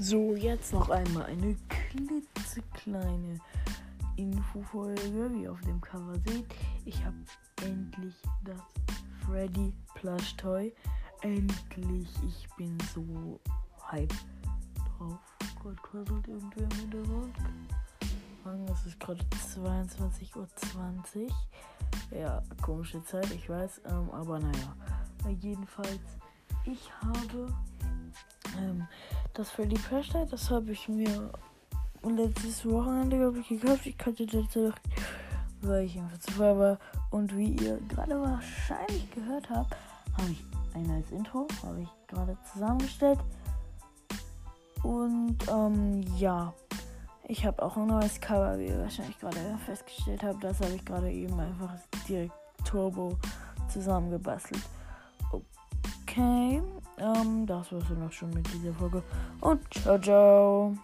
So, jetzt noch einmal eine klitzekleine Infofolge, wie ihr auf dem Cover seht. Ich habe endlich das Freddy Plush Toy. Endlich, ich bin so hype drauf. Gott, quasselt irgendwer im Hintergrund. Es ist gerade 22.20 Uhr. Ja, komische Zeit, ich weiß. Ähm, aber naja. Jedenfalls, ich habe das Freddy Pressure, das habe ich mir letztes Wochenende, glaube ich, gekauft. Ich konnte dazu weil ich einfach zu voll war. Und wie ihr gerade wahrscheinlich gehört habt, habe ich ein neues Intro, habe ich gerade zusammengestellt. Und ähm, ja, ich habe auch ein neues Cover, wie ihr wahrscheinlich gerade festgestellt habt. Das habe ich gerade eben einfach direkt Turbo zusammengebastelt. Okay, ähm, das war's dann auch schon mit dieser Folge. Und ciao, ciao.